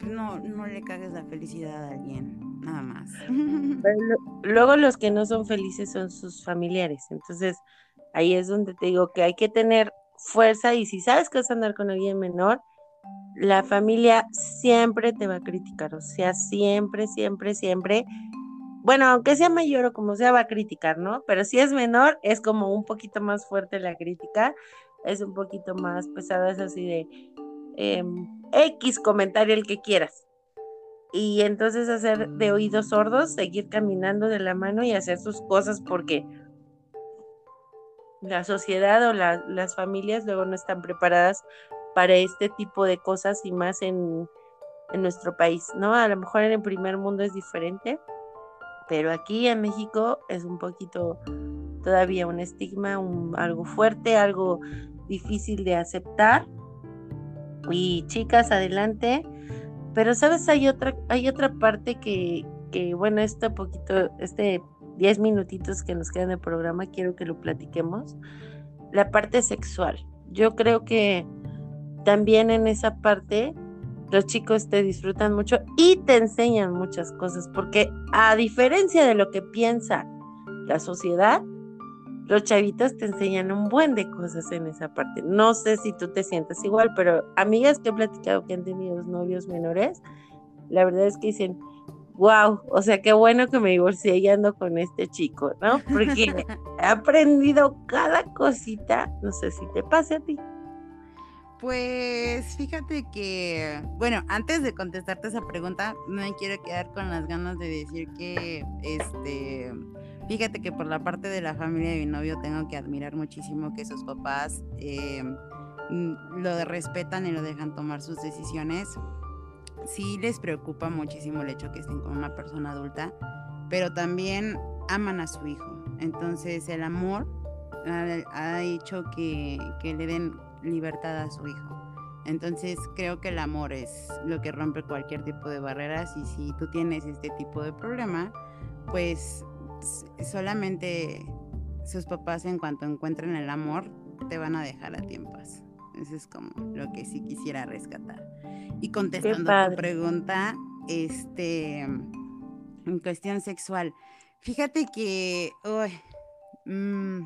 pues no, no le cagues la felicidad a alguien, nada más. [laughs] luego los que no son felices son sus familiares, entonces ahí es donde te digo que hay que tener fuerza y si sabes que vas a andar con alguien menor, la familia siempre te va a criticar, o sea, siempre, siempre, siempre. Bueno, aunque sea mayor o como sea, va a criticar, ¿no? Pero si es menor, es como un poquito más fuerte la crítica, es un poquito más pesada, es así de em, X comentario el que quieras. Y entonces hacer de oídos sordos, seguir caminando de la mano y hacer sus cosas porque la sociedad o las familias luego no están preparadas para este tipo de cosas y más en, nuestro país, ¿no? A lo mejor en el primer mundo es diferente, pero aquí en México es un poquito todavía un estigma, algo fuerte, algo difícil de aceptar. Y chicas, adelante. Pero sabes, hay otra, hay otra parte que, que bueno, este poquito, este 10 minutitos que nos quedan de programa, quiero que lo platiquemos. La parte sexual. Yo creo que también en esa parte los chicos te disfrutan mucho y te enseñan muchas cosas, porque a diferencia de lo que piensa la sociedad, los chavitos te enseñan un buen de cosas en esa parte. No sé si tú te sientes igual, pero amigas que he platicado que han tenido novios menores, la verdad es que dicen, wow, o sea, qué bueno que me divorcié y ando con este chico, ¿no? Porque [laughs] he aprendido cada cosita, no sé si te pase a ti. Pues fíjate que, bueno, antes de contestarte esa pregunta, me quiero quedar con las ganas de decir que, este, fíjate que por la parte de la familia de mi novio tengo que admirar muchísimo que sus papás eh, lo respetan y lo dejan tomar sus decisiones. Sí les preocupa muchísimo el hecho que estén con una persona adulta, pero también aman a su hijo. Entonces el amor ha, hecho que, que le den libertad a su hijo. Entonces creo que el amor es lo que rompe cualquier tipo de barreras y si tú tienes este tipo de problema, pues solamente sus papás en cuanto encuentren el amor te van a dejar a tiempos. Eso es como lo que sí quisiera rescatar. Y contestando tu pregunta, este, en cuestión sexual, fíjate que, mm,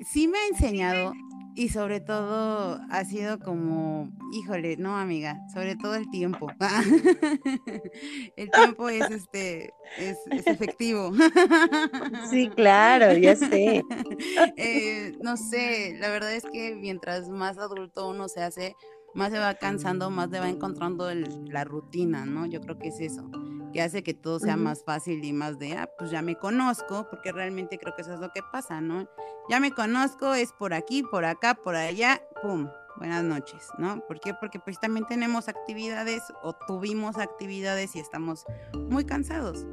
sí me ha enseñado y sobre todo ha sido como, híjole, no amiga, sobre todo el tiempo. [laughs] el tiempo es este, es, efectivo. sí, claro, ya sé. [laughs] Eh, no sé, la verdad es que mientras más adulto uno se hace, más se va cansando, más le va encontrando la rutina, ¿no? Yo creo que es eso que hace que todo sea más fácil y más de, ah, pues ya me conozco, porque realmente creo que eso es lo que pasa, ¿no? Ya me conozco, es por aquí, por acá, por allá, ¡pum! Buenas noches, ¿no? ¿Por qué? Porque pues también tenemos actividades o tuvimos actividades y estamos muy cansados.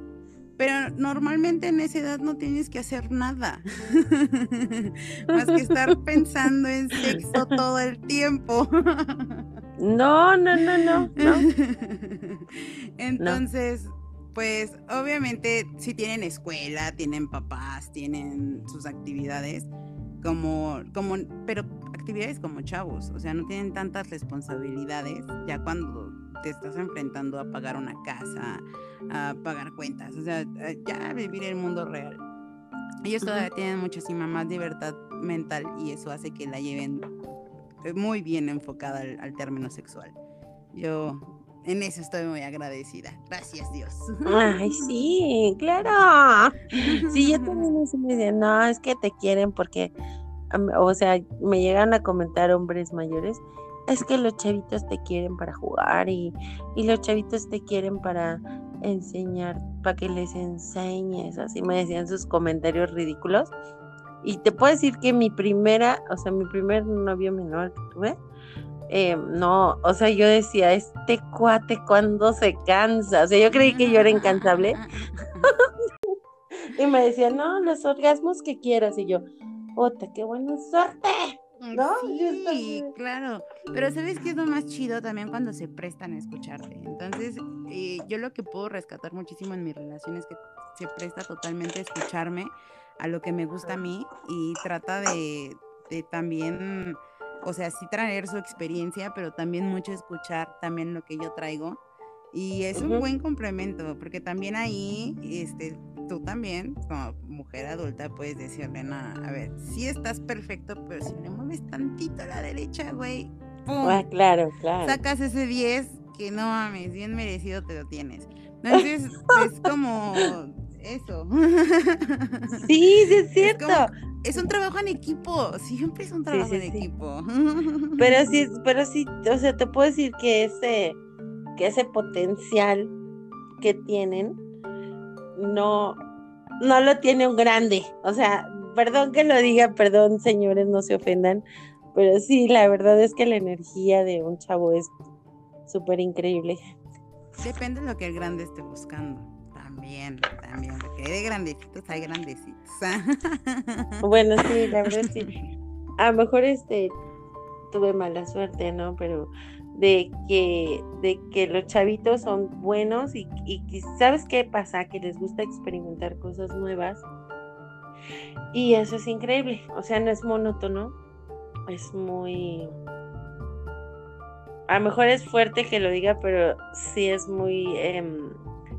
Pero normalmente en esa edad no tienes que hacer nada. [laughs] Más que estar [laughs] pensando en sexo todo el tiempo. [laughs] No, no, no, [laughs] no, no. Entonces, pues obviamente si tienen escuela, tienen papás, tienen sus actividades, como, como, pero actividades como chavos, o sea, no tienen tantas responsabilidades ya cuando te estás enfrentando a pagar una casa, a pagar cuentas, o sea, ya vivir el mundo real. Ellos todavía tienen muchísima más libertad mental y eso hace que la lleven muy bien enfocada al, término sexual. Yo en eso estoy muy agradecida. Gracias, Dios. Ay, sí, claro. Sí, yo también me decía, no, es que te quieren porque, o sea, me llegan a comentar hombres mayores, es que los chavitos te quieren para jugar y, y los chavitos te quieren para enseñar, para que les enseñes, así me decían sus comentarios ridículos. Y te puedo decir que mi primera, o sea, mi primer novio menor que tuve, eh, no, o sea, yo decía, este cuate cuando se cansa, o sea, yo creí que yo era incansable. [laughs] [laughs] y me decía, no, los orgasmos que quieras. Y yo, ¡puta, qué buena suerte! ¿No? Sí, claro. Pero ¿sabes qué es lo más chido también cuando se prestan a escucharte? Entonces, eh, yo lo que puedo rescatar muchísimo en mi relación es que se presta totalmente a escucharme a lo que me gusta a mí y trata de, también, o sea, sí traer su experiencia, pero también mucho escuchar también lo que yo traigo. Y es un buen complemento, porque también ahí, este, tú también, como mujer adulta, puedes decirle, no, a ver, sí estás perfecto, pero si le mueves tantito a la derecha, güey, ¡pum! Ah, claro, claro. Sacas ese 10 que no mames, bien merecido te lo tienes. Entonces, es como eso. Sí, sí es [laughs] cierto. Es, un trabajo en equipo, siempre es un trabajo en equipo. [laughs] Pero sí, pero sí, o sea, te puedo decir que ese, que ese potencial que tienen no, no lo tiene un grande. O sea, perdón que lo diga, perdón, señores, no se ofendan, pero sí, la verdad es que la energía de un chavo es súper increíble. Depende de lo que el grande esté buscando. También, también, porque de grandecitos, hay grandecitos. [laughs] Bueno, sí, la verdad sí. a lo mejor este tuve mala suerte, ¿no? Pero de que, de que los chavitos son buenos y, y, ¿sabes qué pasa? Que les gusta experimentar cosas nuevas. Y eso es increíble, o sea, no es monótono, es muy... A lo mejor es fuerte que lo diga, pero sí es muy em,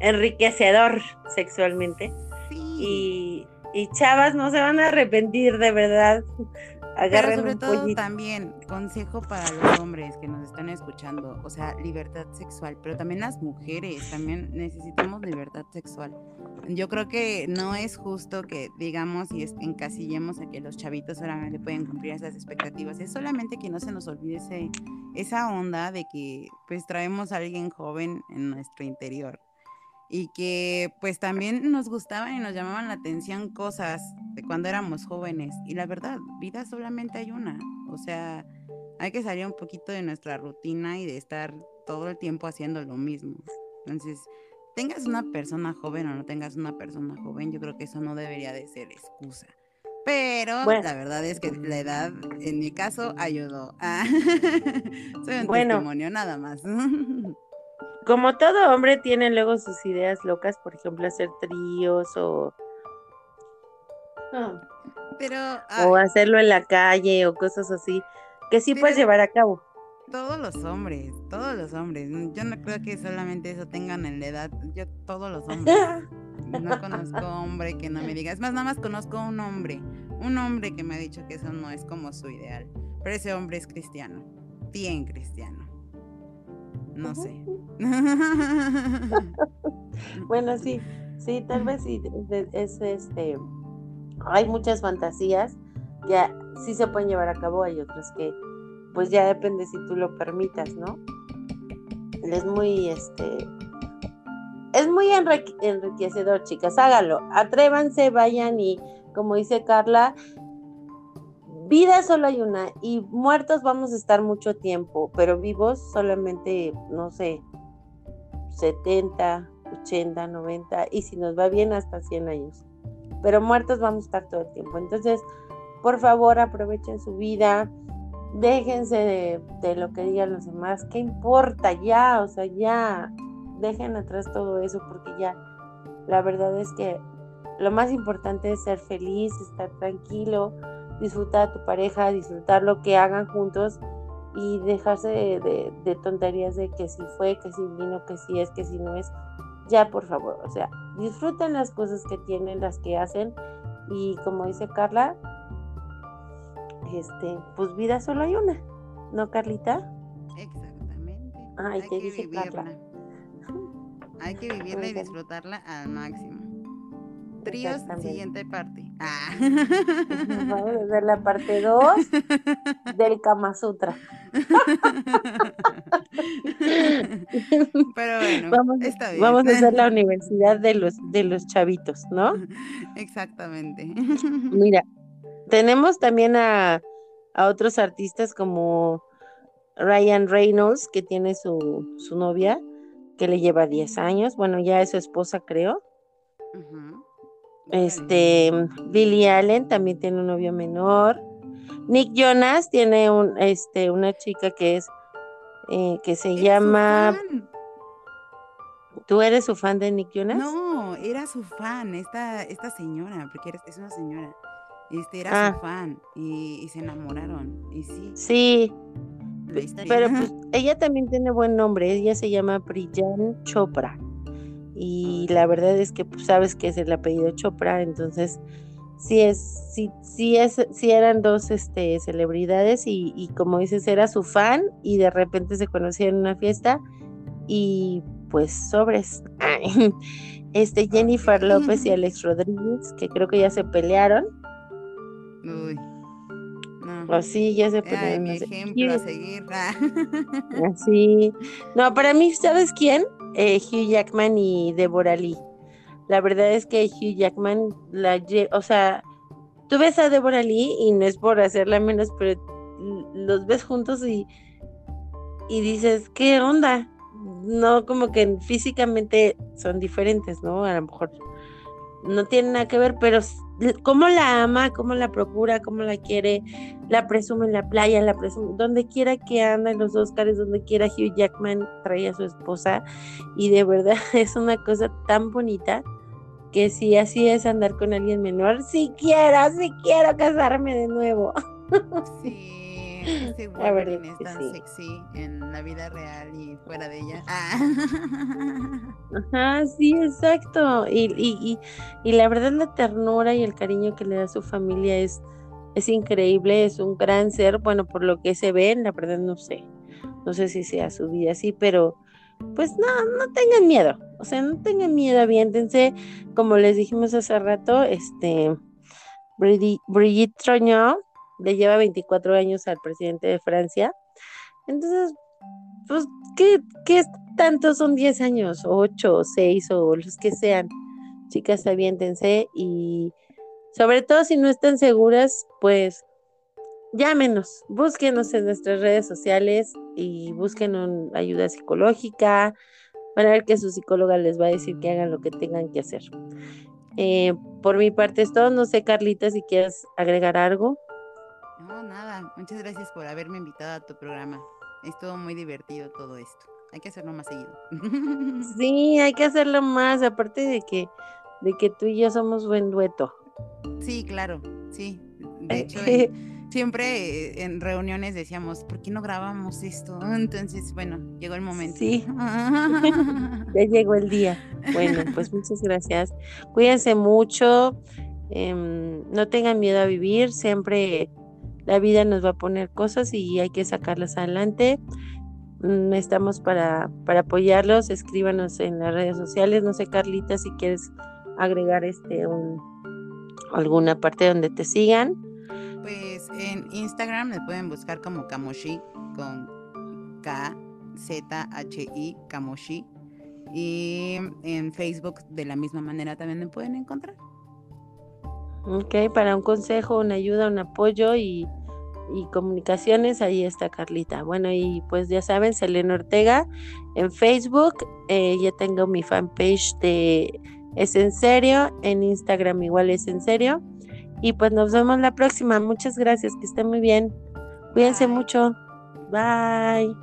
enriquecedor sexualmente. Y, y chavas no se van a arrepentir de verdad pero sobre todo también, consejo para los hombres que nos están escuchando, o sea, libertad sexual, pero también las mujeres, también necesitamos libertad sexual. Yo creo que no es justo que digamos y encasillemos a que los chavitos solamente pueden cumplir esas expectativas. Es solamente que no se nos olvide esa onda de que pues traemos a alguien joven en nuestro interior y que pues también nos gustaban y nos llamaban la atención cosas de cuando éramos jóvenes. Y la verdad, vida solamente hay una. O sea, hay que salir un poquito de nuestra rutina y de estar todo el tiempo haciendo lo mismo. Entonces, tengas una persona joven o no tengas una persona joven, yo creo que eso no debería de ser excusa. Pero la verdad es que la edad, en mi caso, ayudó. [laughs] Soy un testimonio nada más. [laughs] como todo hombre tiene luego sus ideas locas, por ejemplo, hacer tríos o... Pero, o hacerlo en la calle o cosas así, que sí puedes llevar a cabo. Todos los hombres, todos los hombres. Yo no creo que solamente eso tengan en la edad. Yo, todos los hombres. [laughs] No conozco hombre que no me diga. Es más, nada más conozco un hombre. Un hombre que me ha dicho que eso no es como su ideal. Pero ese hombre es cristiano. Bien cristiano. No sé. [laughs] bueno, sí, sí, tal vez sí, es este, hay muchas fantasías que sí se pueden llevar a cabo, hay otras que pues ya depende si tú lo permitas, ¿no? Es muy, este, es muy enriquecedor, chicas, hágalo, atrévanse, vayan y como dice Carla, vida solo hay una y muertos vamos a estar mucho tiempo, pero vivos solamente, no sé, 70, 80, 90 y si nos va bien hasta 100 años. Pero muertos vamos a estar todo el tiempo. Entonces, por favor, aprovechen su vida, déjense de, lo que digan los demás, ¿qué importa ya? O sea, ya dejen atrás todo eso porque ya la verdad es que lo más importante es ser feliz, estar tranquilo, disfrutar a tu pareja, disfrutar lo que hagan juntos y dejarse de, tonterías de que si fue, que si vino, que si es, que si no es. Ya, por favor, o sea, disfruten las cosas que tienen, las que hacen y como dice Carla, este, pues vida solo hay una, ¿no, Carlita? Exactamente. Ay, ¿qué dice Carla? Hay que [laughs] vivirla y disfrutarla al máximo. Tríos, siguiente parte. Ah. Vamos a hacer la parte 2 del Kama Sutra. [laughs] Pero bueno, vamos, está bien. vamos a hacer la universidad de los, de los chavitos, ¿no? Exactamente. Mira, tenemos también a, a otros artistas como Ryan Reynolds, que tiene su, su novia, que le lleva 10 años. Bueno, ya es su esposa, creo. Este, Billy Allen también tiene un novio menor. Nick Jonas tiene un, este, una chica que es, eh, que se llama. ¿Tú eres su fan de Nick Jonas? No, era su fan, esta, esta señora, porque es una señora. Este era su ah. fan y, se enamoraron. Y sí. Sí. Pero pues, [laughs] ella también tiene buen nombre. Ella se llama Priyan Chopra y la verdad es que pues, sabes que es el apellido Chopra, entonces sí es, sí, sí es, sí eran dos este, celebridades y, y, como dices, era su fan y de repente se conocieron en una fiesta y pues sobres. [laughs] Este Jennifer López y [laughs] Alex Rodríguez, que creo que ya se pelearon. Uy. No. sí, ya se pelearon. Ay, mi ejemplo a seguir. [laughs] Así. No, para mí, ¿sabes quién? Eh, Hugh Jackman y Deborah Lee. La verdad es que Hugh Jackman, o sea, tú ves a Deborah Lee y no es por hacerla menos, pero los ves juntos y, y dices, ¿qué onda? No, como que físicamente son diferentes, ¿no? A lo mejor no tiene nada que ver, pero cómo la ama, cómo la procura, cómo la quiere, la presume en la playa, la presume, donde quiera que anda en los Oscars, donde quiera Hugh Jackman trae a su esposa y de verdad [laughs] es una cosa tan bonita que si así es andar con alguien menor, si quiero, si quiero casarme de nuevo. Sí. Este Wolverine es tan sexy en la vida real y fuera de ella. Ajá, sí, exacto. Y, y, y, la verdad la ternura y el cariño que le da a su familia es, es increíble, es un gran ser. Bueno, por lo que se ve, la verdad no sé. No sé si sea su vida así, pero pues no, no tengan miedo. O sea, no tengan miedo, aviéntense. Como les dijimos hace rato, este Brigitte Troñó le lleva 24 años al presidente de Francia. Entonces, pues, ¿qué, qué tanto son 10 años? 8 o 6 o los que sean. Chicas, aviéntense y sobre todo si no están seguras, pues llámenos, búsquenos en nuestras redes sociales y busquen ayuda psicológica. Van a ver que su psicóloga les va a decir que hagan lo que tengan que hacer. Eh, por mi parte es todo. No sé, Carlita, si quieres agregar algo. No, nada. Muchas gracias por haberme invitado a tu programa. Estuvo muy divertido todo esto. Hay que hacerlo más seguido. [laughs] Sí, hay que hacerlo más, aparte de que, de que tú y yo somos buen dueto. Sí, claro, sí. De hecho, [laughs] siempre en reuniones decíamos, ¿por qué no grabamos esto? Entonces, bueno, llegó el momento. Sí. [laughs] ya llegó el día. Bueno, pues muchas gracias. Cuídense mucho. Em, no tengan miedo a vivir. Siempre la vida nos va a poner cosas y hay que sacarlas adelante. Mm, estamos para, para apoyarlos, escríbanos en las redes sociales, no sé Carlita si quieres agregar este un, alguna parte donde te sigan. Pues en Instagram me pueden buscar como Kamoshi con K Z H I Kamoshi y en Facebook de la misma manera también me pueden encontrar. Ok, para un consejo, una ayuda, un apoyo y, comunicaciones, ahí está Carlita. Bueno, y pues ya saben, Selena Ortega en Facebook, eh, ya tengo mi fanpage de Es en serio, en Instagram igual es en serio. Y pues nos vemos la próxima. Muchas gracias, que estén muy bien. Cuídense mucho. Bye.